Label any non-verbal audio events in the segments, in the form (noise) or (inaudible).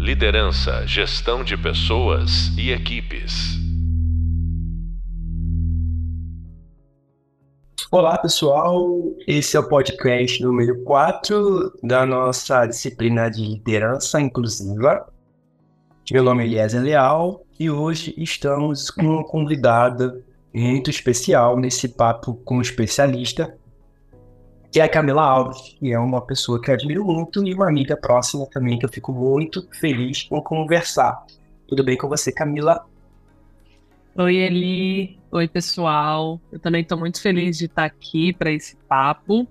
Liderança, gestão de pessoas e equipes. Olá, pessoal. Esse é o podcast número 4 da nossa disciplina de liderança inclusiva. Meu nome é Eliezer Leal e hoje estamos com uma convidada muito especial nesse papo com um especialista, que é a Camila Alves, que é uma pessoa que eu admiro muito e uma amiga próxima também, que eu fico muito feliz em conversar. Tudo bem com você, Camila? Oi, Eli. Oi, pessoal. Eu também estou muito feliz de estar aqui para esse papo.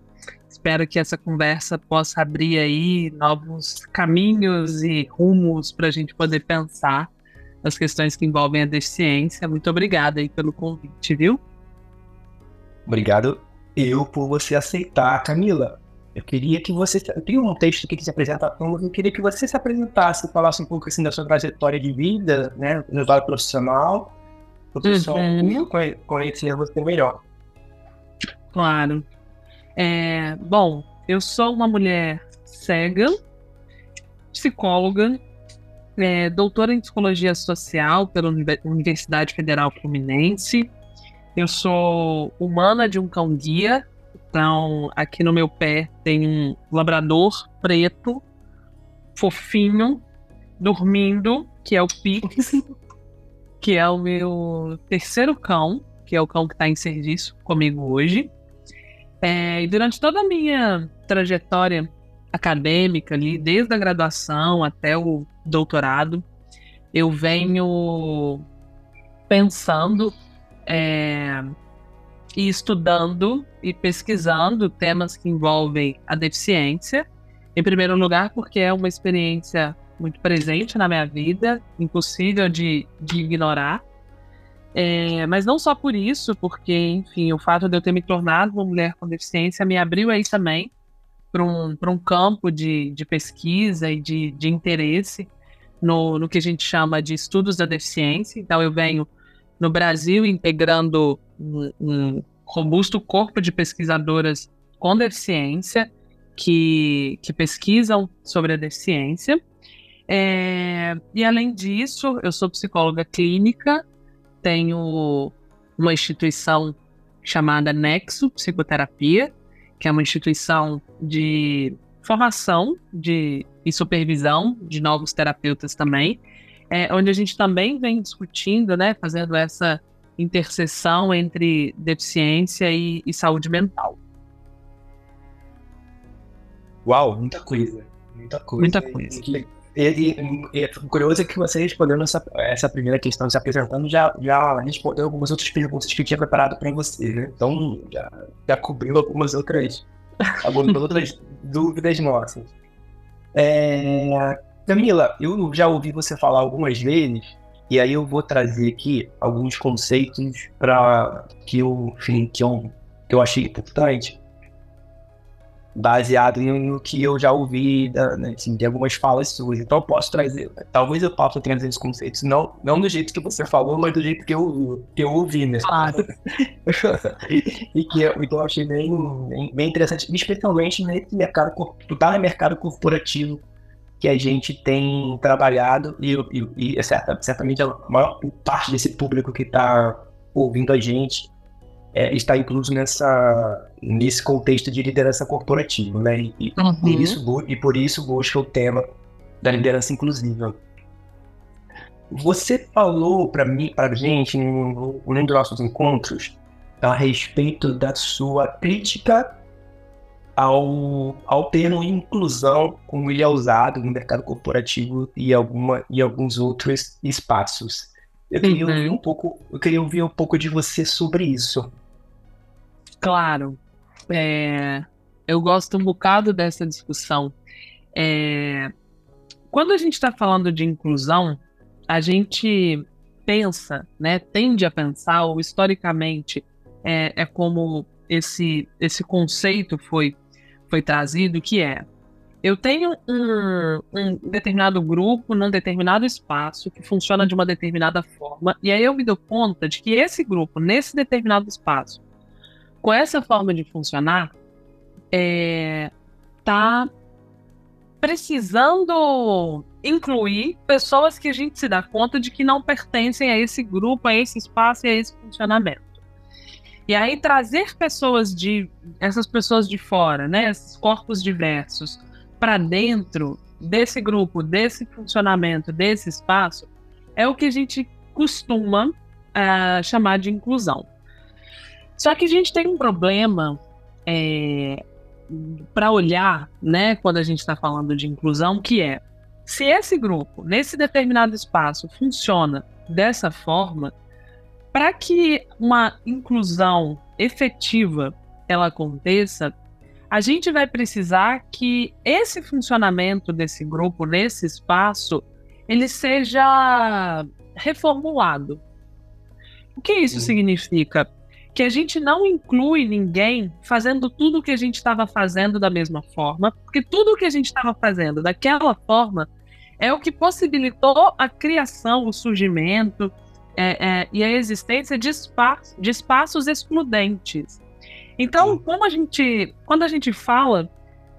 Espero que essa conversa possa abrir aí novos caminhos e rumos para a gente poder pensar as questões que envolvem a deficiência. Muito obrigada aí pelo convite, viu? Obrigado eu por você aceitar, Camila. Eu queria que você. Eu tenho um texto aqui que se apresenta, eu queria que você se apresentasse, falasse um pouco assim da sua trajetória de vida, né, no lado profissional, para o pessoal uhum. conhecer você melhor. Claro. É, bom, eu sou uma mulher cega, psicóloga, é, doutora em psicologia social pela Universidade Federal Fluminense, eu sou humana de um cão guia. Então, aqui no meu pé tem um labrador preto, fofinho, dormindo, que é o Pix, (laughs) que é o meu terceiro cão, que é o cão que está em serviço comigo hoje. É, e durante toda a minha trajetória acadêmica ali, desde a graduação até o doutorado, eu venho pensando é, e estudando e pesquisando temas que envolvem a deficiência. Em primeiro lugar, porque é uma experiência muito presente na minha vida, impossível de, de ignorar. É, mas não só por isso, porque, enfim, o fato de eu ter me tornado uma mulher com deficiência me abriu aí também para um, um campo de, de pesquisa e de, de interesse no, no que a gente chama de estudos da deficiência. Então, eu venho no Brasil, integrando um, um robusto corpo de pesquisadoras com deficiência que, que pesquisam sobre a deficiência. É, e além disso, eu sou psicóloga clínica, tenho uma instituição chamada Nexo Psicoterapia, que é uma instituição de formação de, e supervisão de novos terapeutas também é, onde a gente também vem discutindo, né, fazendo essa interseção entre deficiência e, e saúde mental. Uau, muita coisa. Muita coisa. Muita coisa. E, e, e, curioso é que você respondendo essa, essa primeira questão, se apresentando, já, já respondeu algumas outras perguntas que eu tinha preparado para você, né? Então, já, já cobriu algumas outras, algumas outras (laughs) dúvidas nossas. É, Camila, eu já ouvi você falar algumas vezes, e aí eu vou trazer aqui alguns conceitos para que eu, enfim, que eu, que eu achei importante, baseado no que eu já ouvi da, né, assim, de algumas falas suas. Então eu posso trazer, talvez eu possa trazer esses conceitos, não, não do jeito que você falou, mas do jeito que eu, que eu ouvi, né? Claro. (laughs) e que eu, então eu achei bem, bem, bem interessante, especialmente nesse mercado, tá no mercado corporativo que a gente tem trabalhado e, e, e é certa, certamente a maior parte desse público que está ouvindo a gente é, está incluso nessa, nesse contexto de liderança corporativa, né? E, uhum. e, isso, e por isso busca o tema da liderança inclusiva. Você falou para mim, para gente, em um dos nossos encontros, a respeito da sua crítica ao, ao termo inclusão, como ele é usado no mercado corporativo e, alguma, e alguns outros espaços. Eu queria, uhum. ouvir um pouco, eu queria ouvir um pouco de você sobre isso. Claro. É, eu gosto um bocado dessa discussão. É, quando a gente está falando de inclusão, a gente pensa, né, tende a pensar, ou historicamente é, é como esse, esse conceito foi foi trazido, que é eu tenho um, um, determinado grupo num determinado espaço que funciona de uma determinada forma, e aí eu me dou conta de que esse grupo, nesse determinado espaço, com essa forma de funcionar, é, tá precisando incluir pessoas que a gente se dá conta de que não pertencem a esse grupo, a esse espaço e a esse funcionamento. E aí trazer pessoas de essas pessoas de fora, né, esses corpos diversos para dentro desse grupo, desse funcionamento, desse espaço, é o que a gente costuma uh, chamar de inclusão. Só que a gente tem um problema é, para olhar, né, quando a gente está falando de inclusão, que é se esse grupo, nesse determinado espaço, funciona dessa forma, para que uma inclusão efetiva ela aconteça, a gente vai precisar que esse funcionamento desse grupo, nesse espaço, ele seja reformulado. O que isso significa? Que a gente não inclui ninguém fazendo tudo o que a gente estava fazendo da mesma forma, porque tudo o que a gente estava fazendo daquela forma é o que possibilitou a criação, o surgimento é, é, e a existência de, espaço, de espaços excludentes. Então, como a gente, quando a gente fala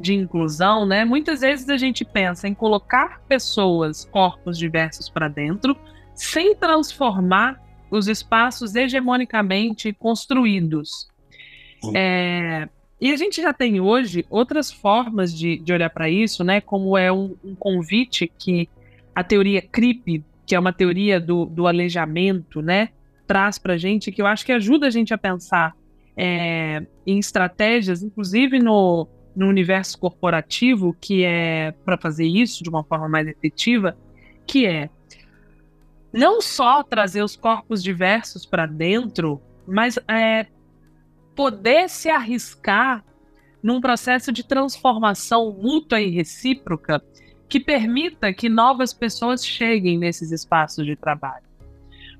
de inclusão, né, muitas vezes a gente pensa em colocar pessoas, corpos diversos para dentro, sem transformar os espaços hegemonicamente construídos. É, e a gente já tem hoje outras formas de, de olhar para isso, né? Como é um, um, convite que a teoria CRIP, que é uma teoria do, do alejamento, né? Traz para gente, que eu acho que ajuda a gente a pensar é, em estratégias, inclusive no, no universo corporativo, que é para fazer isso de uma forma mais efetiva, que é não só trazer os corpos diversos para dentro, mas é, poder se arriscar num processo de transformação mútua e recíproca que permita que novas pessoas cheguem nesses espaços de trabalho.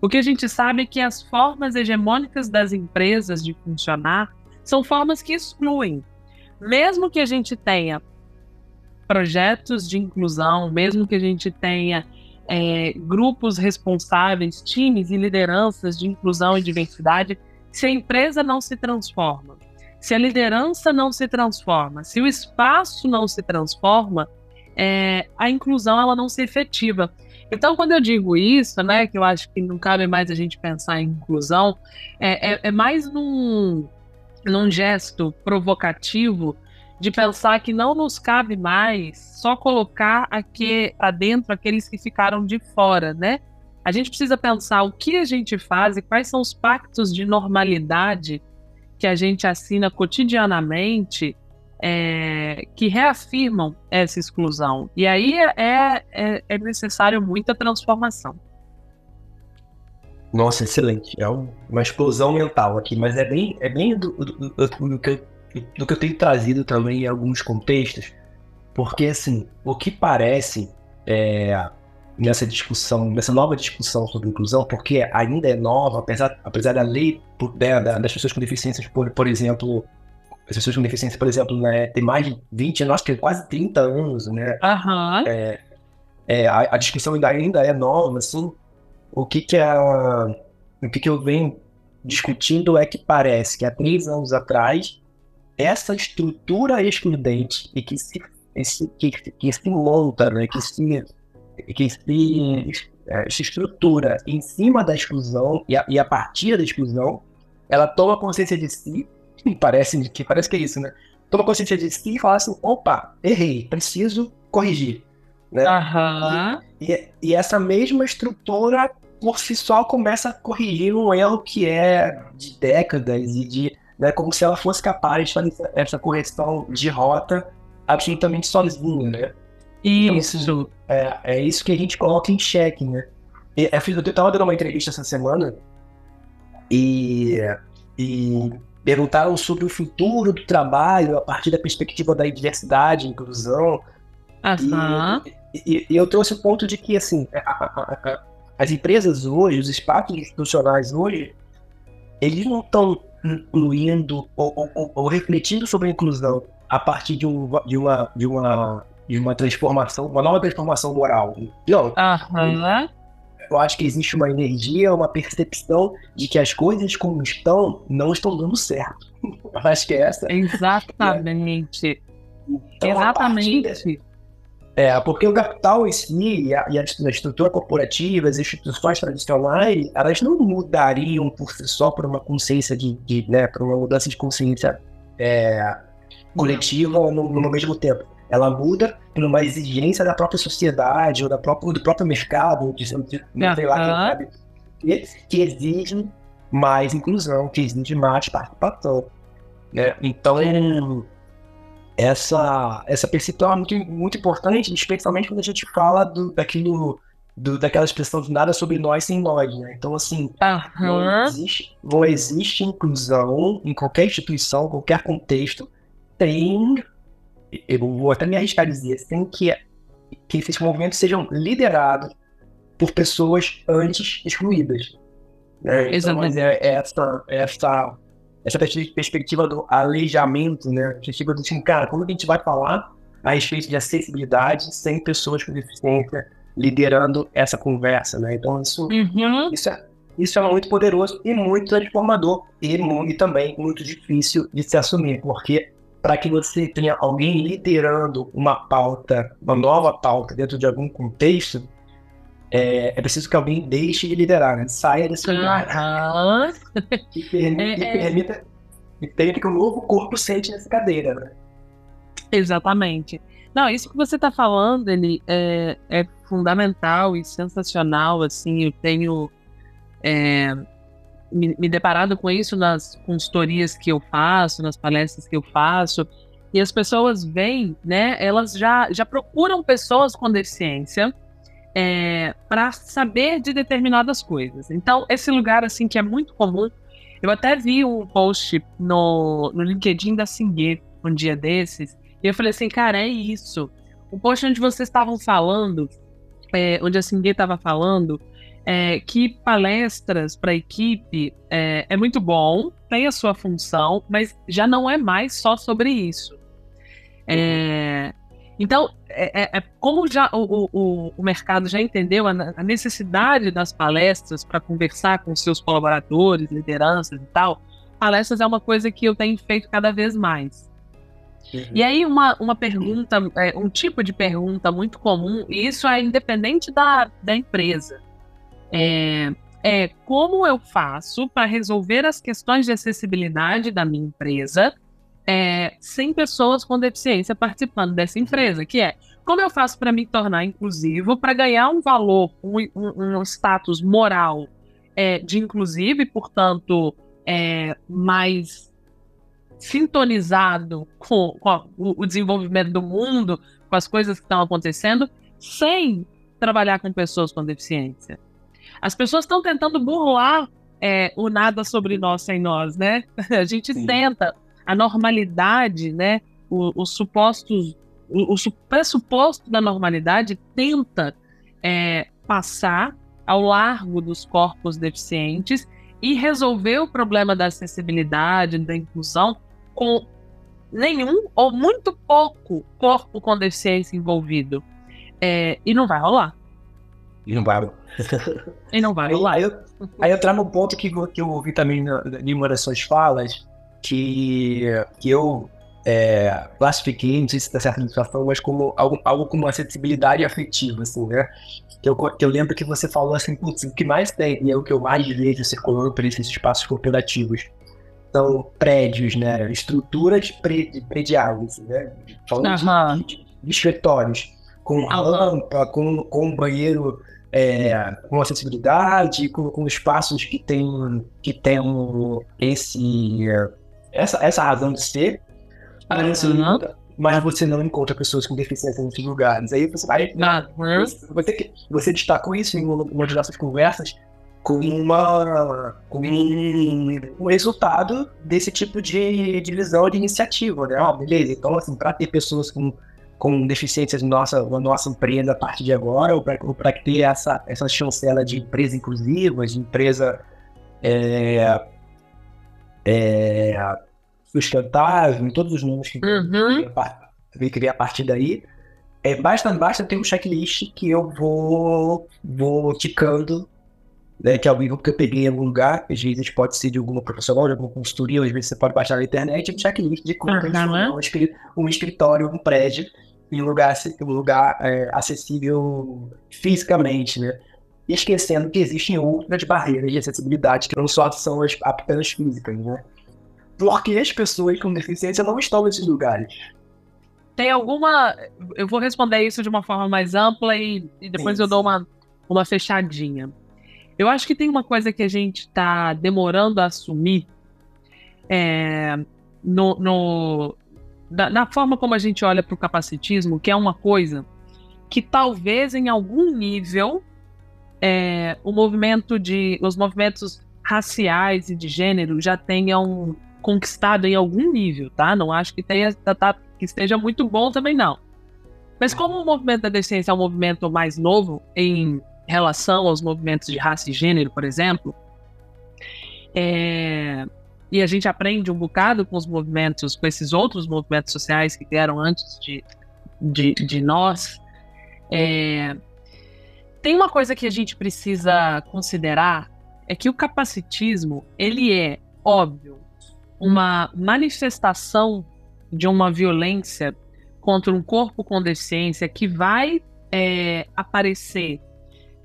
O que a gente sabe é que as formas hegemônicas das empresas de funcionar são formas que excluem. Mesmo que a gente tenha projetos de inclusão, mesmo que a gente tenha é, grupos responsáveis, times e lideranças de inclusão e diversidade, se a empresa não se transforma, se a liderança não se transforma, se o espaço não se transforma, é, a inclusão ela não se efetiva. Então, quando eu digo isso, né, que eu acho que não cabe mais a gente pensar em inclusão, é, é, é mais num, num gesto provocativo de pensar que não nos cabe mais só colocar aqui para dentro aqueles que ficaram de fora, né? A gente precisa pensar o que a gente faz e quais são os pactos de normalidade que a gente assina cotidianamente é, que reafirmam essa exclusão. E aí é, é, é necessário muita transformação. Nossa, excelente. É uma explosão mental aqui, mas é bem, é bem do, do, do, que, eu, do que eu tenho trazido também em alguns contextos, porque assim, o que parece é, nessa discussão, nessa nova discussão sobre inclusão, porque ainda é nova, apesar, apesar da lei né, das pessoas com deficiências, por, por exemplo, as pessoas com deficiência, por exemplo, né, tem mais de 20, acho que quase 30 anos, né? Uhum. É, é, a, a, discussão ainda, ainda é nova, assim. O que que, a, o que que eu venho discutindo é que parece que há três anos atrás, essa estrutura excludente e que se, esse, que, que se monta, né, que se, que se, é, se estrutura em cima da exclusão e a, e a partir da exclusão, ela toma consciência de si parece que parece que é isso, né? Toma consciência si e fala assim, opa, errei, preciso corrigir. Né? Uhum. E, e, essa mesma estrutura por si só começa a corrigir um erro que é de décadas e de né, como se ela fosse capaz de fazer essa correção de rota absolutamente sozinha, né? Isso. Então, é, é isso que a gente coloca em xeque, né? E, é, eu estava dando uma entrevista essa semana e, e perguntaram sobre o futuro do trabalho a partir da perspectiva da diversidade, inclusão. Uhum. E, e, e, eu trouxe o ponto de que, assim, as empresas hoje, os espaços institucionais hoje, eles não estão incluindo ou, ou, ou, refletindo sobre a inclusão a partir de, um, de, uma, de, uma, de uma transformação, uma nova transformação moral. Não. Uhum eu acho que existe uma energia, uma percepção de que as coisas como estão não estão dando certo. (laughs) Eu acho que é essa. Exatamente. Então, Exatamente. É, porque o capital em si e a, e a estrutura corporativa, as instituições tradicionais, elas não mudariam por si só por uma consciência de, de né, por uma mudança de consciência é, coletiva no, no, mesmo tempo. Ela muda por uma exigência da própria sociedade ou da própria, do próprio mercado, de, de, não sei lá quem sabe, que, que exige mais inclusão, que exige mais participação. Né? Então, essa, essa percepção é muito, muito importante, especialmente quando a gente fala do, daquilo, do, daquela expressão de nada sobre nós sem nós, né? Então, assim, uhum. não, existe, não existe inclusão em qualquer instituição, qualquer contexto, tem, eu vou até me arriscar a dizer, tem que, que esses movimentos sejam liderados por pessoas antes excluídas. Né? Então, Exatamente. É, essa, essa essa perspectiva do aleijamento, né? A perspectiva do tipo, cara, como a gente vai falar a respeito de acessibilidade sem pessoas com deficiência liderando essa conversa, né? Então isso, uhum. isso, é, isso é muito poderoso e muito transformador e, e também muito difícil de se assumir, porque para que você tenha alguém liderando uma pauta, uma nova pauta dentro de algum contexto, é, é preciso que alguém deixe de liderar, né? Saia desse lugar. (laughs) Uhum. Que, permita, é, que é. permita que permita que o novo corpo sente nessa cadeira, né? Exatamente. Não, isso que você está falando, ele é, é, fundamental e sensacional, assim, eu tenho é, me, me, deparado com isso nas consultorias que eu faço, nas palestras que eu faço, e as pessoas vêm, né, elas já, já procuram pessoas com deficiência, é, para saber de determinadas coisas. Então, esse lugar assim que é muito comum, eu até vi um post no, no LinkedIn da Singue um dia desses, e eu falei assim, cara, é isso. Um post onde vocês estavam falando, é, onde a Singue estava falando, é, que palestras para a equipe é, é, muito bom, tem a sua função, mas já não é mais só sobre isso. É, então, é, é, é, como já o, o, o, mercado já entendeu a, a necessidade das palestras para conversar com seus colaboradores, lideranças e tal, palestras é uma coisa que eu tenho feito cada vez mais. Uhum. E aí, uma, uma pergunta, é, um tipo de pergunta muito comum, e isso é independente da, da empresa, é, é como eu faço para resolver as questões de acessibilidade da minha empresa é, 100 pessoas com deficiência participando dessa empresa, que é como eu faço para me tornar inclusivo, para ganhar um valor, um, um, um status moral é, de inclusivo e, portanto, é, mais sintonizado com, com a, o, o desenvolvimento do mundo, com as coisas que estão acontecendo, sem trabalhar com pessoas com deficiência. As pessoas estão tentando burlar é, o nada sobre nós sem nós, né? (laughs) A gente Sim. tenta a normalidade, né, os supostos, o, o pressuposto da normalidade tenta é, passar ao largo dos corpos deficientes e resolver o problema da acessibilidade, da inclusão, com nenhum ou muito pouco corpo com deficiência envolvido. É, e não vai rolar. E não vai. e não vai aí, eu, aí trago um ponto que, que eu ouvi também em uma das suas falas, que, que eu é, classifiquei, não sei se está certa a situação, mas como algo, algo como acessibilidade afetiva, assim, né? Que eu, que eu lembro que você falou assim, putz, o que mais tem, e é o que eu mais vejo circulando por esses espaços cooperativos, são prédios, né? Estruturas pre, prediais, né? Falando uhum. de, de, escritórios, com rampa, com, com um banheiro é, com acessibilidade, com, com espaços que tem, que tem esse essa, essa razão de ser, uhum. mas você não encontra pessoas com deficiência nesses lugares. Aí você vai. Uhum. Você, você destacou isso em uma das nossas conversas como uma como um, resultado desse tipo de divisão de iniciativa, né? Ah, beleza, então assim, para ter pessoas com, com deficiências na nossa, na nossa empresa a partir de agora, ou para ter essa, essa chancela de empresa inclusiva, de empresa é, é, sustentável, em todos os nomes que uhum. eu criei a partir daí. É, basta, basta ter um checklist que eu vou, vou ticando, né, que é algo que eu peguei em algum lugar, às vezes pode ser de alguma profissional, de alguma consultoria, às vezes você pode baixar na internet, um checklist de como uhum. um, escritório, um prédio, em lugar, lugar é, acessível fisicamente, né? Esquecendo que existem outras barreiras de acessibilidade que não só são as apenas físicas, né? Porque as pessoas com deficiência não estão nesses lugares. Tem alguma. Eu vou responder isso de uma forma mais ampla e, e depois sim, eu dou uma, uma fechadinha. Eu acho que tem uma coisa que a gente está demorando a assumir é, no, no, da, na forma como a gente olha para o capacitismo, que é uma coisa que talvez em algum nível é, o movimento de os movimentos raciais e de gênero já tenham conquistado em algum nível, tá? Não acho que tenha tá, tá, que esteja muito bom também não. Mas como o movimento da deficiência é um movimento mais novo em relação aos movimentos de raça e gênero, por exemplo, é, e a gente aprende um bocado com os movimentos, com esses outros movimentos sociais que vieram antes de, de, de nós. É, tem uma coisa que a gente precisa considerar é que o capacitismo ele é óbvio uma manifestação de uma violência contra um corpo com deficiência que vai é, aparecer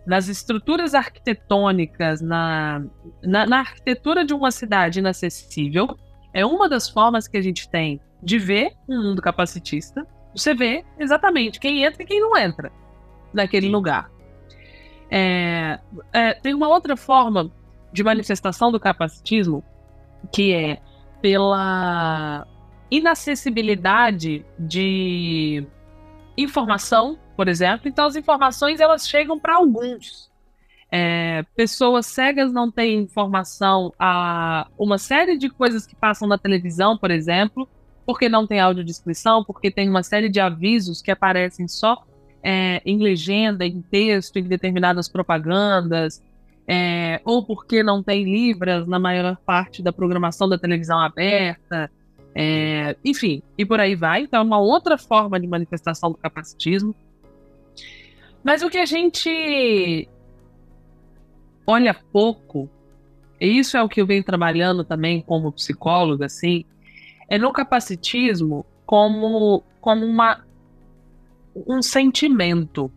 nas estruturas arquitetônicas, na, na, na, arquitetura de uma cidade inacessível, é uma das formas que a gente tem de ver um mundo capacitista. Você vê exatamente quem entra e quem não entra naquele lugar. É, é, tem uma outra forma de manifestação do capacitismo que é pela inacessibilidade de informação por exemplo. Então as informações elas chegam para alguns. É, pessoas cegas não têm informação a uma série de coisas que passam na televisão, por exemplo, porque não tem audiodescrição, porque tem uma série de avisos que aparecem só é, em legenda, em texto, em determinadas propagandas, é, ou porque não tem libras na maior parte da programação da televisão aberta, é, enfim, e por aí vai. Então, é uma outra forma de manifestação do capacitismo. Mas o que a gente olha pouco, e isso é o que eu venho trabalhando também como psicóloga, assim, é no capacitismo como, como uma, um sentimento.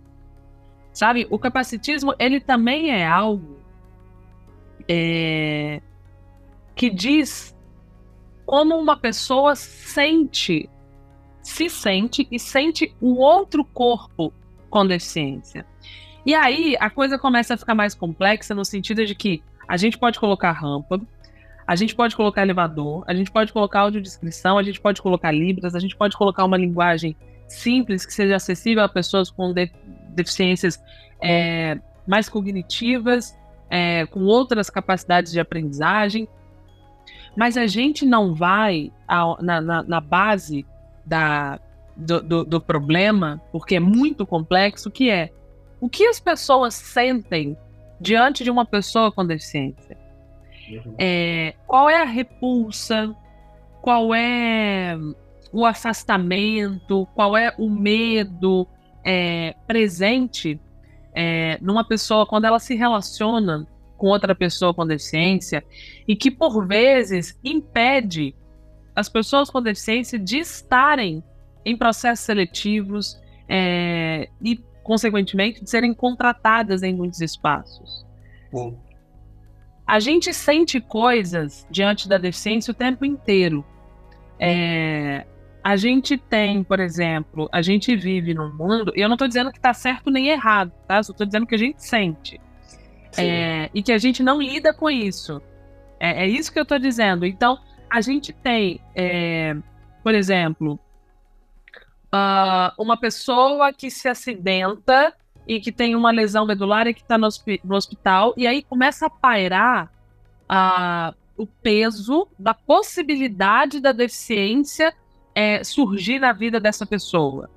Sabe? O capacitismo, ele também é algo é, que diz como uma pessoa sente, se sente e sente o outro corpo com deficiência. E aí a coisa começa a ficar mais complexa no sentido de que a gente pode colocar rampa, a gente pode colocar elevador, a gente pode colocar audiodescrição, a gente pode colocar libras, a gente pode colocar uma linguagem simples que seja acessível a pessoas com de deficiências é, mais cognitivas, é, com outras capacidades de aprendizagem. Mas a gente não vai a, na, na, na base da, do, do, do problema, porque é muito complexo, que é o que as pessoas sentem diante de uma pessoa com deficiência. Uhum. É, qual é a repulsa? Qual é o afastamento? Qual é o medo é, presente é, numa pessoa quando ela se relaciona com outra pessoa com deficiência e que por vezes impede as pessoas com deficiência de estarem em processos seletivos é, e, consequentemente, de serem contratadas em muitos espaços. Bom. A gente sente coisas diante da deficiência o tempo inteiro. É, a gente tem, por exemplo, a gente vive num mundo, e eu não estou dizendo que está certo nem errado, tá? Só estou dizendo que a gente sente. É, e que a gente não lida com isso. É, é isso que eu estou dizendo. Então, a gente tem, é, por exemplo, uh, uma pessoa que se acidenta e que tem uma lesão medular e que está no, no, hospital, e aí começa a pairar uh, o peso da possibilidade da deficiência é, surgir na vida dessa pessoa.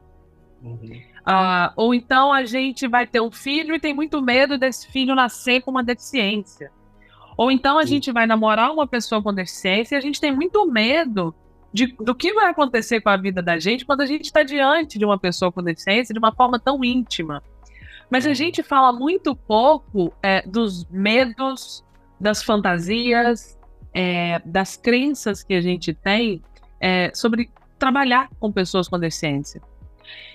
Uhum. Uh, ou então a gente vai ter um filho e tem muito medo desse filho nascer com uma deficiência. Ou então a Sim. gente vai namorar uma pessoa com deficiência e a gente tem muito medo de, do que vai acontecer com a vida da gente quando a gente está diante de uma pessoa com deficiência de uma forma tão íntima. Mas a gente fala muito pouco é, dos medos, das fantasias, é, das crenças que a gente tem é, sobre trabalhar com pessoas com deficiência.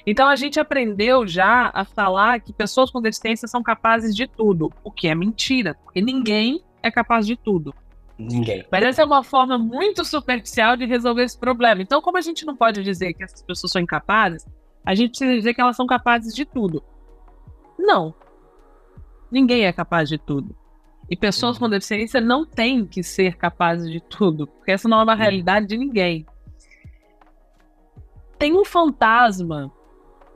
Então a gente aprendeu já a falar que pessoas com deficiência são capazes de tudo, o que é mentira, porque ninguém é capaz de tudo. Ninguém. Mas essa é uma forma muito superficial de resolver esse problema. Então, como a gente não pode dizer que essas pessoas são incapazes, a gente precisa dizer que elas são capazes de tudo. Não. Ninguém é capaz de tudo. E pessoas com deficiência não têm que ser capazes de tudo, porque essa não é uma realidade de ninguém. Tem um fantasma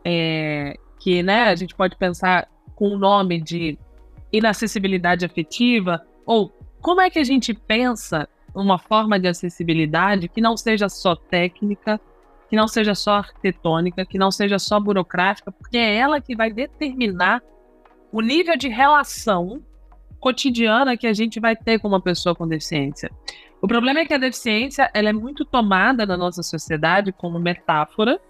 é, que né, a gente pode pensar com o nome de inacessibilidade afetiva, ou como é que a gente pensa uma forma de acessibilidade que não seja só técnica, que não seja só arquitetônica, que não seja só burocrática, porque é ela que vai determinar o nível de relação cotidiana que a gente vai ter com uma pessoa com deficiência. O problema é que a deficiência ela é muito tomada na nossa sociedade como metáfora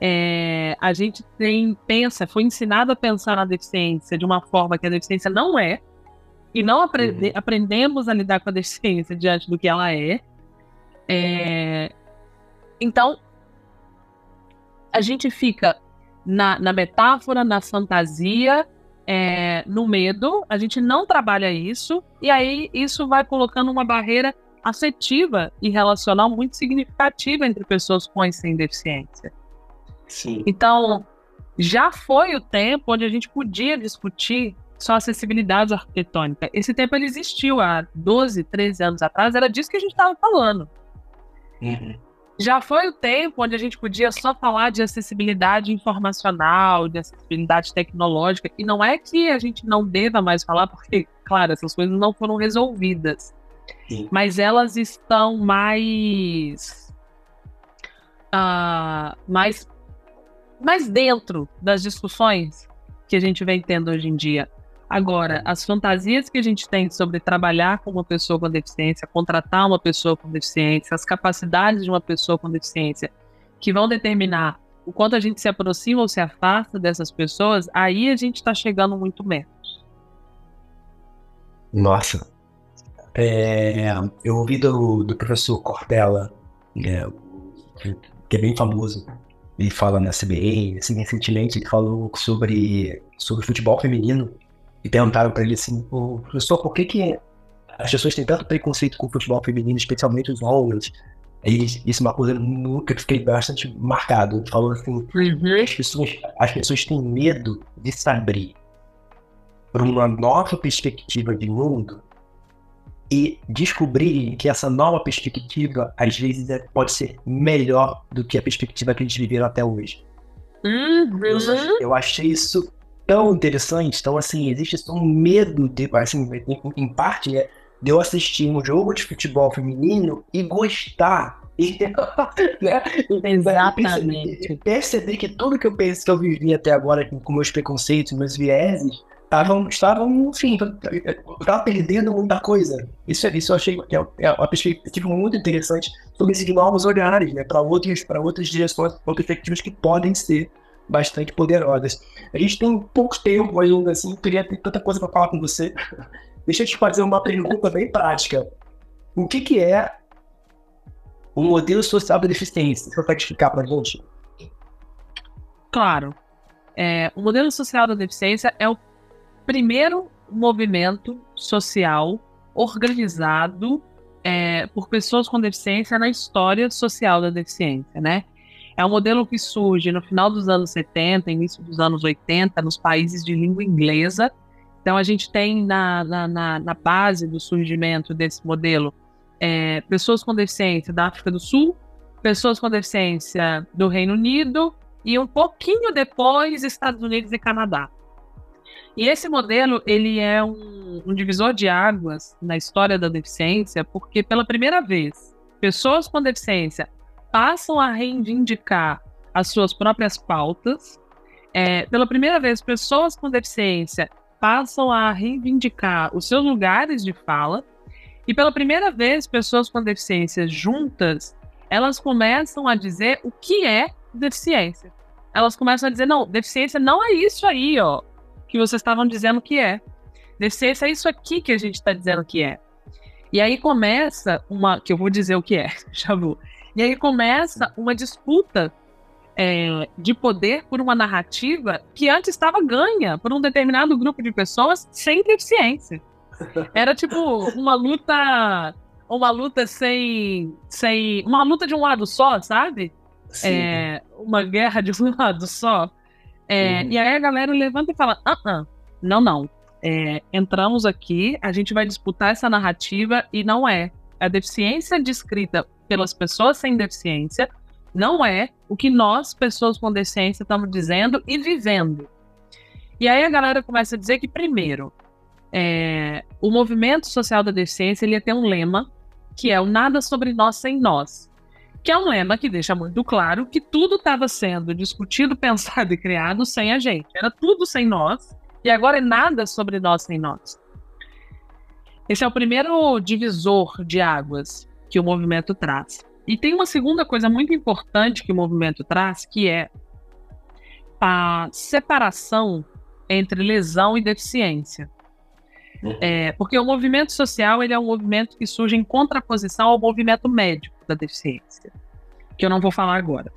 é, a gente tem pensa, foi ensinado a pensar na deficiência de uma forma que a deficiência não é, e não aprende, uhum. aprendemos a lidar com a deficiência diante do que ela é. é então, a gente fica na, na metáfora, na fantasia, é, no medo, a gente não trabalha isso, e aí isso vai colocando uma barreira afetiva e relacional muito significativa entre pessoas com e sem deficiência. Sim. Então, já foi o tempo onde a gente podia discutir só acessibilidade arquitetônica. Esse tempo ele existiu há 12, 13 anos atrás, era disso que a gente estava falando. Uhum. Já foi o tempo onde a gente podia só falar de acessibilidade informacional, de acessibilidade tecnológica, e não é que a gente não deva mais falar, porque, claro, essas coisas não foram resolvidas. Sim. Mas elas estão mais. Uh, mais mais dentro das discussões que a gente vem tendo hoje em dia. Agora, as fantasias que a gente tem sobre trabalhar com uma pessoa com deficiência, contratar uma pessoa com deficiência, as capacidades de uma pessoa com deficiência, que vão determinar o quanto a gente se aproxima ou se afasta dessas pessoas, aí a gente está chegando muito menos. Nossa. É, eu ouvi do, do professor Cortella, é, que é bem famoso, ele fala na CBN, assim, recentemente ele falou sobre, sobre futebol feminino e perguntaram para ele assim, professor, por que, que as pessoas têm tanto preconceito com o futebol feminino, especialmente os homens? Aí, isso é uma coisa que eu fiquei bastante marcado. Ele falou assim, uhum. as, pessoas, as pessoas têm medo de se abrir para uma nova perspectiva de mundo e descobrir que essa nova perspectiva, às vezes, é, pode ser melhor do que a perspectiva que gente viveu até hoje. Uhum. Eu achei isso tão interessante. Então, assim, existe um medo, de, assim, em, parte, é de eu assistir um jogo de futebol feminino e gostar. (laughs) Né? Exatamente. Perceber, perceber, que tudo que eu penso que eu vivi até agora com meus preconceitos, meus vieses, estavam, estavam, enfim, estava perdendo muita coisa. Isso, isso eu achei é, é uma perspectiva muito interessante sobre esses novos olhares, né, para outras, outras direções, outras perspectivas que podem ser bastante poderosas. A gente tem pouco tempo ainda, assim, queria ter tanta coisa para falar com você. (laughs) Deixa eu te fazer uma pergunta bem prática. O que, que é o modelo social da deficiência? Você consegue explicar para a gente? Claro. É, o modelo social da deficiência é o primeiro movimento social organizado é, por pessoas com deficiência na história social da deficiência, né? É um modelo que surge no final dos anos 70, início dos anos 80, nos países de língua inglesa. Então, a gente tem na, na, na, na base do surgimento desse modelo é, pessoas com deficiência da África do Sul, pessoas com deficiência do Reino Unido e um pouquinho depois Estados Unidos e Canadá. E esse modelo, ele é um, um divisor de águas na história da deficiência, porque pela primeira vez, pessoas com deficiência passam a reivindicar as suas próprias pautas. É, pela primeira vez, pessoas com deficiência passam a reivindicar os seus lugares de fala. E pela primeira vez, pessoas com deficiência juntas, elas começam a dizer o que é deficiência. Elas começam a dizer, não, deficiência não é isso aí, ó que vocês estavam dizendo que é. Deficiência é isso aqui que a gente está dizendo que é. E aí começa uma. que eu vou dizer o que é, (laughs) já vou. E aí começa uma disputa é, de poder por uma narrativa que antes estava ganha por um determinado grupo de pessoas sem deficiência. Era tipo uma luta, uma luta sem, sem, uma luta de um lado só, sabe? É, uma guerra de um (laughs) lado só. É, uhum. E aí a galera levanta e fala: ah, ah não, não. É, entramos aqui, a gente vai disputar essa narrativa e não é. A deficiência descrita pelas pessoas sem deficiência não é o que nós, pessoas com deficiência, estamos dizendo e vivendo. E aí a galera começa a dizer que, primeiro, é, o movimento social da deficiência ele tem um lema que é o nada sobre nós sem nós, que é um lema que deixa muito claro que tudo estava sendo discutido, (laughs) pensado e criado sem a gente. Era tudo sem nós e agora é nada sobre nós sem nós. Esse é o primeiro divisor de águas que o movimento traz. E tem uma segunda coisa muito importante que o movimento traz, que é a separação entre lesão e deficiência. Uhum. É, porque o movimento social ele é um movimento que surge em contraposição ao movimento médico da deficiência, que eu não vou falar agora.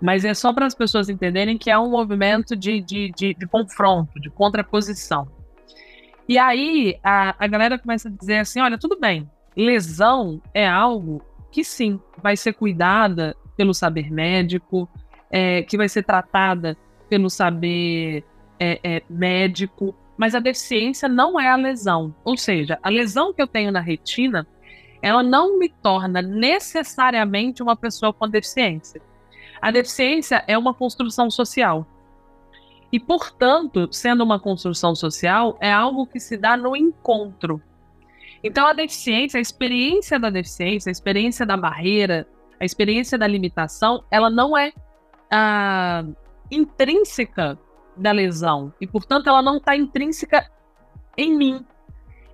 Mas é só para as pessoas entenderem que é um movimento de, de, de, de confronto, de contraposição. E aí a, a galera começa a dizer assim: olha, tudo bem, lesão é algo que sim, vai ser cuidada pelo saber médico, é, que vai ser tratada pelo saber é, é, médico, mas a deficiência não é a lesão. Ou seja, a lesão que eu tenho na retina, ela não me torna necessariamente uma pessoa com deficiência. A deficiência é uma construção social. E, portanto, sendo uma construção social, é algo que se dá no encontro então, a deficiência, a experiência da deficiência, a experiência da barreira, a experiência da limitação, ela não é ah, intrínseca da lesão. E, portanto, ela não está intrínseca em mim.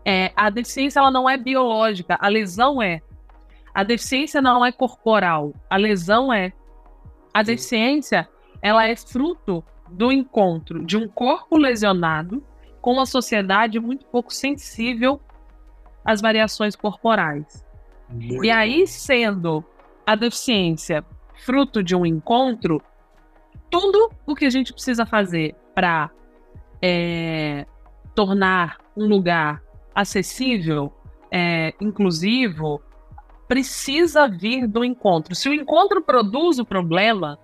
É, a deficiência ela não é biológica, a lesão é. A deficiência não é corporal, a lesão é. A deficiência ela é fruto do encontro de um corpo lesionado com uma sociedade muito pouco sensível as variações corporais. Muito e aí, sendo a deficiência fruto de um encontro, tudo o que a gente precisa fazer para é, tornar um lugar acessível, é, inclusivo, precisa vir do encontro. Se o encontro produz o problema,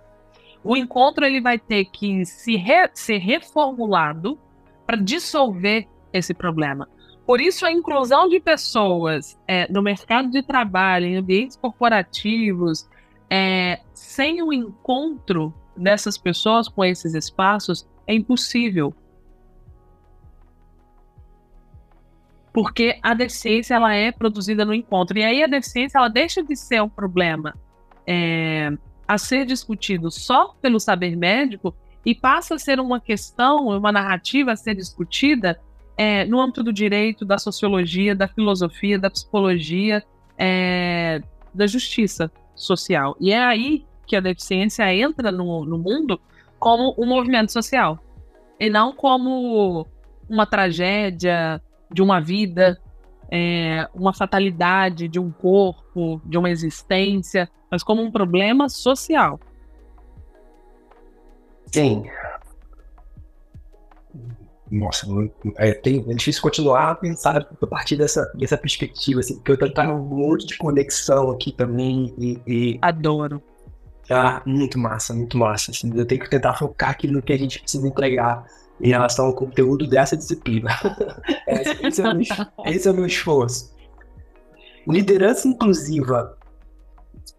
o encontro ele vai ter que se re, ser reformulado para dissolver esse problema. Por isso, a inclusão de pessoas é, no mercado de trabalho, em ambientes corporativos, é, sem o encontro dessas pessoas com esses espaços, é impossível. Porque a deficiência ela é produzida no encontro. E aí a deficiência ela deixa de ser um problema é, a ser discutido só pelo saber médico e passa a ser uma questão, uma narrativa a ser discutida é, no âmbito do direito, da sociologia, da filosofia, da psicologia, é, da justiça social. E é aí que a deficiência entra no, no mundo como um movimento social, e não como uma tragédia de uma vida, é, uma fatalidade de um corpo, de uma existência, mas como um problema social. Sim, nossa, é, tem, é difícil continuar a pensar a partir dessa, dessa perspectiva, assim, porque eu tô tendo um monte de conexão aqui também e... e... Adoro. Ah, muito massa, muito massa, assim, eu tenho que tentar focar aqui no que a gente precisa entregar em relação ao conteúdo dessa disciplina. esse, (laughs) esse, é meu, esse é o meu esforço. Liderança inclusiva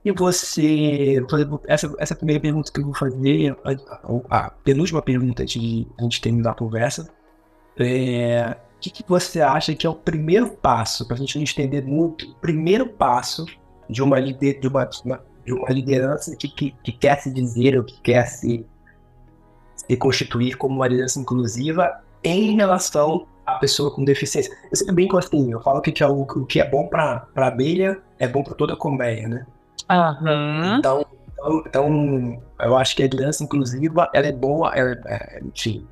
e você, essa, essa primeira pergunta que eu vou fazer, a, a penúltima pergunta antes de a gente terminar a conversa, é, o que, que, você acha que é o primeiro passo, para a gente não estender muito, o primeiro passo de uma, lider, de uma, de uma liderança que, que, que, quer se dizer ou que quer se, se constituir como uma liderança inclusiva em relação à pessoa com deficiência? Eu sempre brinco assim, eu falo que, é o, o que é bom para a abelha é bom para toda a colmeia, né? Uhum. Então, então, eu acho que a liderança inclusiva ela é boa, ela, é, enfim,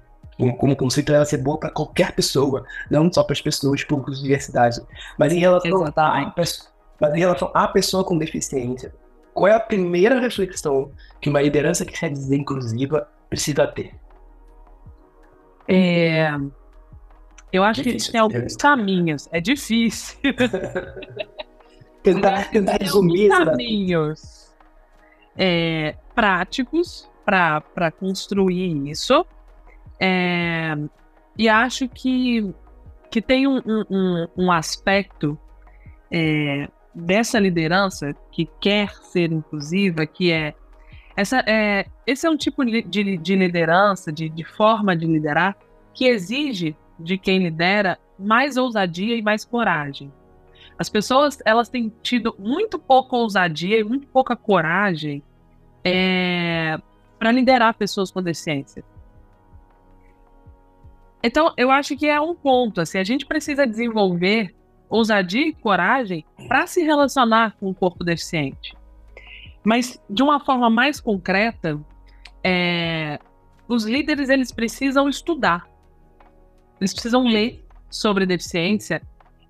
como conceito, ela ser boa para qualquer pessoa, não só para as pessoas públicas de diversidade. Mas em relação, a, mas em relação à pessoa com deficiência, qual é a primeira reflexão que uma liderança que quer dizer inclusiva precisa ter? É, eu acho difícil, que tem alguns caminhos. É difícil. (laughs) tentar, tentar resumir. caminhos é, práticos para construir isso. É, e acho que, que tem um, um, um aspecto é, dessa liderança que quer ser inclusiva, que é essa é, esse é um tipo de, de liderança, de, de forma de liderar, que exige de quem lidera mais ousadia e mais coragem. As pessoas elas têm tido muito pouca ousadia e muito pouca coragem é, para liderar pessoas com deficiência. Então, eu acho que é um ponto. Assim, a gente precisa desenvolver ousadia e coragem para se relacionar com o corpo deficiente. Mas, de uma forma mais concreta, é, os líderes eles precisam estudar. Eles precisam ler sobre deficiência,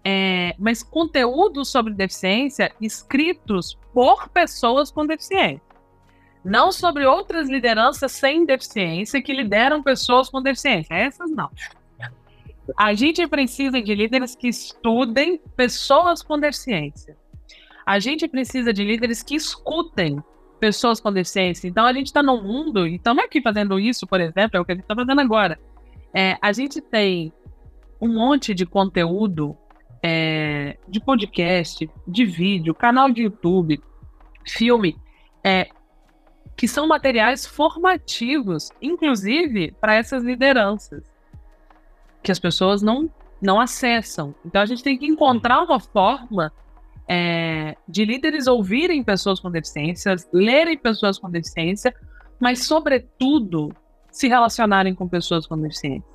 é, mas conteúdos sobre deficiência escritos por pessoas com deficiência. Não sobre outras lideranças sem deficiência que lideram pessoas com deficiência. Essas não. A gente precisa de líderes que estudem pessoas com deficiência. A gente precisa de líderes que escutem pessoas com deficiência. Então a gente está no mundo, e estamos aqui fazendo isso, por exemplo, é o que a gente está fazendo agora. É, a gente tem um monte de conteúdo é, de podcast, de vídeo, canal de YouTube, filme, é, que são materiais formativos, inclusive para essas lideranças, que as pessoas não, não acessam. Então a gente tem que encontrar uma forma é, de líderes ouvirem pessoas com deficiências, lerem pessoas com deficiência, mas, sobretudo, se relacionarem com pessoas com deficiência.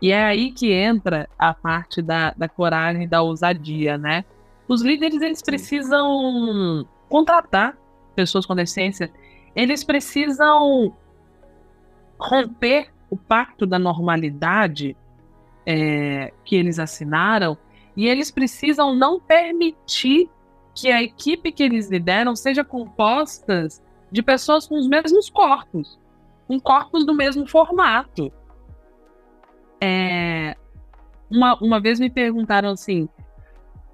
E é aí que entra a parte da, da coragem e da ousadia, né? Os líderes, eles precisam contratar pessoas com deficiência, eles precisam romper o pacto da normalidade é, que eles assinaram e eles precisam não permitir que a equipe que eles lideram seja composta de pessoas com os mesmos corpos, com corpos do mesmo formato. É, uma, uma vez me perguntaram assim: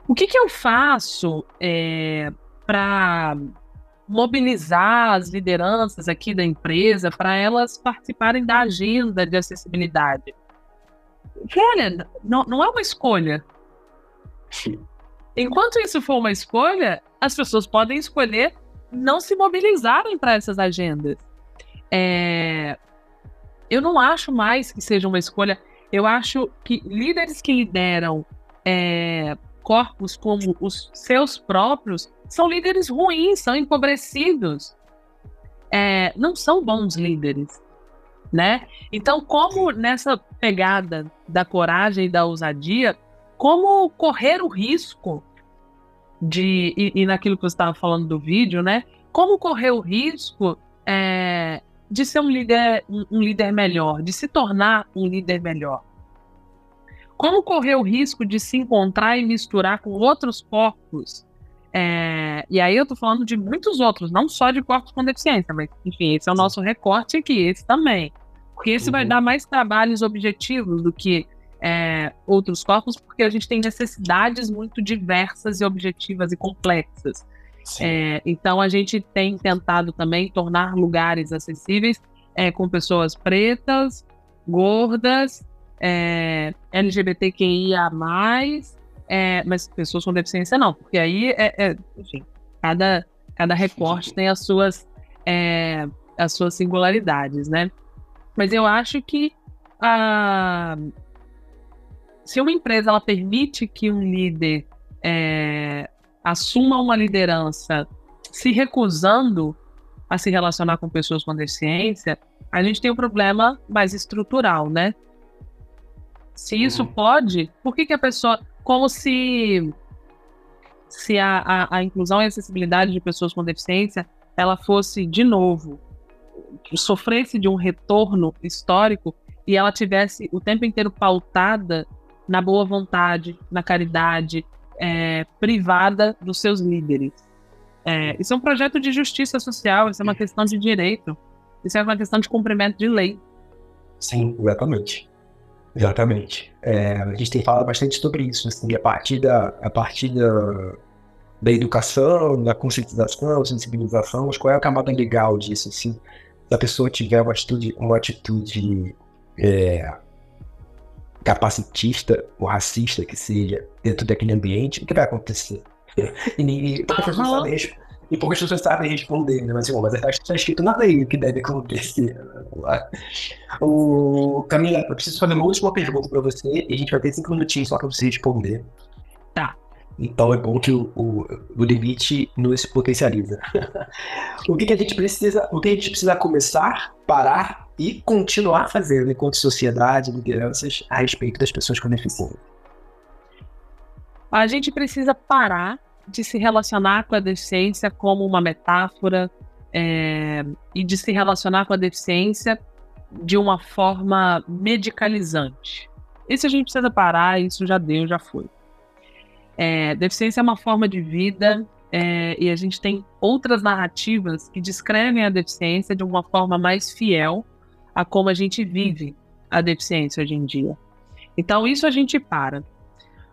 o que, que eu faço é, para mobilizar as lideranças aqui da empresa para elas participarem da agenda de acessibilidade. Olha, não, não é uma escolha. Enquanto isso for uma escolha, as pessoas podem escolher não se mobilizarem para essas agendas. É... Eu não acho mais que seja uma escolha. Eu acho que líderes que lideram é, corpos como os seus próprios são líderes ruins, são empobrecidos. É, não são bons líderes, né? Então, como nessa pegada da coragem e da ousadia, como correr o risco de e, e naquilo que você estava falando do vídeo, né? Como correr o risco é, de ser um líder, um, líder melhor, de se tornar um líder melhor? Como correr o risco de se encontrar e misturar com outros corpos é, e aí eu tô falando de muitos outros, não só de corpos com deficiência, mas enfim, esse é o nosso recorte aqui, esse também. Porque esse uhum. vai dar mais trabalhos objetivos do que é, outros corpos, porque a gente tem necessidades muito diversas e objetivas e complexas. É, então a gente tem tentado também tornar lugares acessíveis é, com pessoas pretas, gordas, é, LGBTQIA, é, mas pessoas com deficiência não, porque aí é, é enfim, cada, cada recorte tem as suas, é, as suas singularidades, né? Mas eu acho que a, se uma empresa ela permite que um líder é, assuma uma liderança se recusando a se relacionar com pessoas com deficiência, a gente tem um problema mais estrutural, né? Se isso uhum. pode, por que, que a pessoa como se se a, a, a, inclusão e acessibilidade de pessoas com deficiência ela fosse de novo sofresse de um retorno histórico e ela tivesse o tempo inteiro pautada na boa vontade, na caridade, é, privada dos seus líderes. É, isso é um projeto de justiça social, isso é uma questão de direito, isso é uma questão de cumprimento de lei. Sim, exatamente. Exatamente. É, a gente tem falado bastante sobre isso, assim, a partir da, a partir da, da educação, da conscientização, sensibilização, mas qual é a camada legal disso, assim, se a pessoa tiver uma atitude, uma atitude é, capacitista ou racista que seja dentro daquele ambiente, o que vai acontecer? (laughs) e, e, e poucas pessoas sabem responder, né? Mas, assim, mas está escrito na lei o que deve acontecer. O, Camila, eu preciso fazer uma última pergunta para você e a gente vai ter cinco minutinhos só para você responder. Tá. Então é bom que o, o, o limite nos potencializa. (laughs) o que, que, a gente precisa, o que a gente precisa começar, parar e continuar fazendo enquanto sociedade, lideranças a respeito das pessoas com deficiência? A gente precisa parar de se relacionar com a deficiência como uma metáfora é, e de se relacionar com a deficiência de uma forma medicalizante. Isso a gente precisa parar, isso já deu, já foi. É, deficiência é uma forma de vida é, e a gente tem outras narrativas que descrevem a deficiência de uma forma mais fiel a como a gente vive a deficiência hoje em dia. Então, isso a gente para.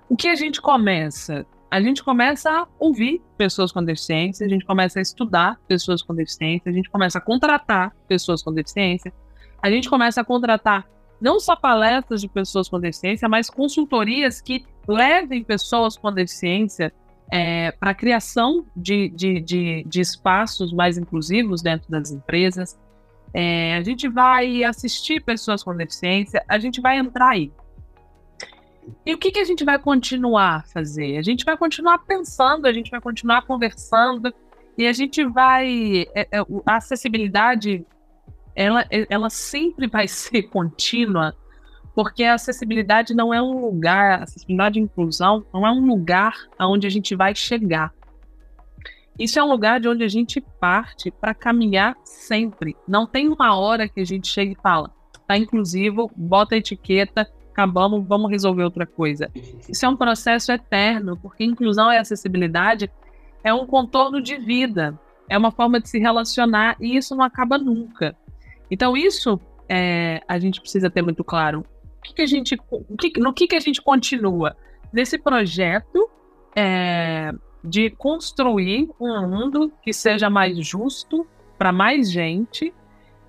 O que a gente começa? A gente começa a ouvir pessoas com deficiência, a gente começa a estudar pessoas com deficiência, a gente começa a contratar pessoas com deficiência, a gente começa a contratar não só palestras de pessoas com deficiência, mas consultorias que levem pessoas com deficiência é, para a criação de, de, de, de, espaços mais inclusivos dentro das empresas. É, a gente vai assistir pessoas com deficiência, a gente vai entrar aí. E o que, que a gente vai continuar a fazer? A gente vai continuar pensando, a gente vai continuar conversando e a gente vai. É, é, a acessibilidade, ela, ela sempre vai (laughs) ser contínua porque a acessibilidade não é um lugar, a acessibilidade e inclusão não é um lugar aonde a gente vai chegar. Isso é um lugar de onde a gente parte para caminhar sempre. Não tem uma hora que a gente chega e fala, tá inclusivo, bota a etiqueta, acabamos, vamos resolver outra coisa. Isso é um processo eterno, porque inclusão e acessibilidade é um contorno de vida, é uma forma de se relacionar e isso não acaba nunca. Então, isso é, a gente precisa ter muito claro que, que a gente, que, no que, que a gente continua? Nesse projeto é, de construir um mundo que seja mais justo para mais gente,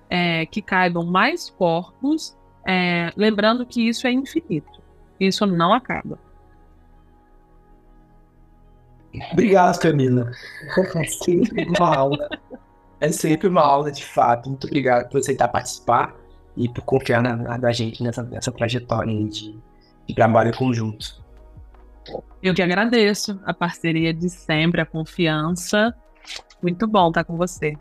é, que caibam mais corpos, é, lembrando que isso é infinito, isso não acaba. Obrigado, Camila. É sempre uma (laughs) aula. É sempre uma aula, de fato. Muito obrigado por aceitar participar e por confiar na, na gente nessa, nessa trajetória de, de trabalho conjunto. Eu que agradeço a parceria de sempre, a confiança. Muito bom estar com você.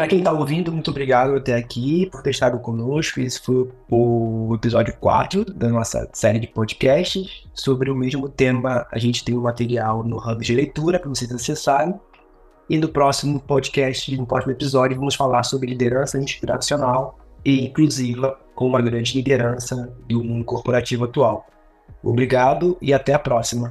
Para quem está ouvindo, muito obrigado até aqui por ter estado conosco. Esse foi o episódio 4 da nossa série de podcasts. Sobre o mesmo tema, a gente tem o um material no Hub de Leitura para vocês acessarem. E no próximo podcast, no próximo episódio, vamos falar sobre liderança inspiracional e inclusiva com uma grande liderança do mundo corporativo atual. Obrigado e até a próxima.